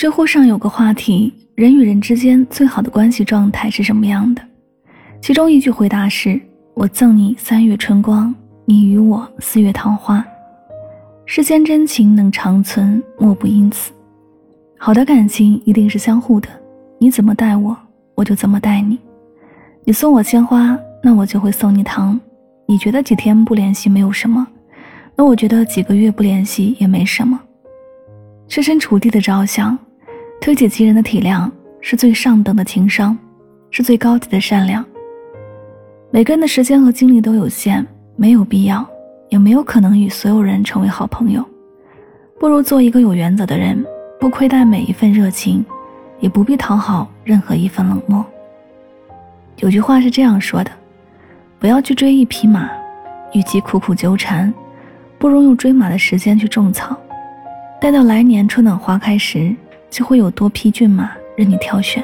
知乎上有个话题：人与人之间最好的关系状态是什么样的？其中一句回答是：“我赠你三月春光，你与我四月桃花。世间真情能长存，莫不因此。好的感情一定是相互的，你怎么待我，我就怎么待你。你送我鲜花，那我就会送你糖。你觉得几天不联系没有什么，那我觉得几个月不联系也没什么。设身处地的着想。”推己及人的体谅是最上等的情商，是最高级的善良。每个人的时间和精力都有限，没有必要，也没有可能与所有人成为好朋友。不如做一个有原则的人，不亏待每一份热情，也不必讨好任何一份冷漠。有句话是这样说的：不要去追一匹马，与其苦苦纠缠，不如用追马的时间去种草，待到来年春暖花开时。就会有多匹骏马任你挑选。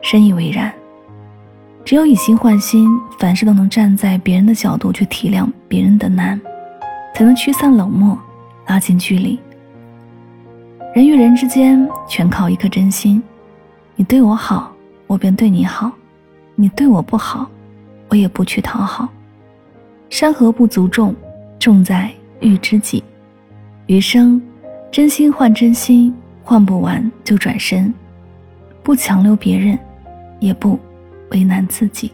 深以为然。只有以心换心，凡事都能站在别人的角度去体谅别人的难，才能驱散冷漠，拉近距离。人与人之间，全靠一颗真心。你对我好，我便对你好；你对我不好，我也不去讨好。山河不足重，重在遇知己。余生，真心换真心。换不完就转身，不强留别人，也不为难自己。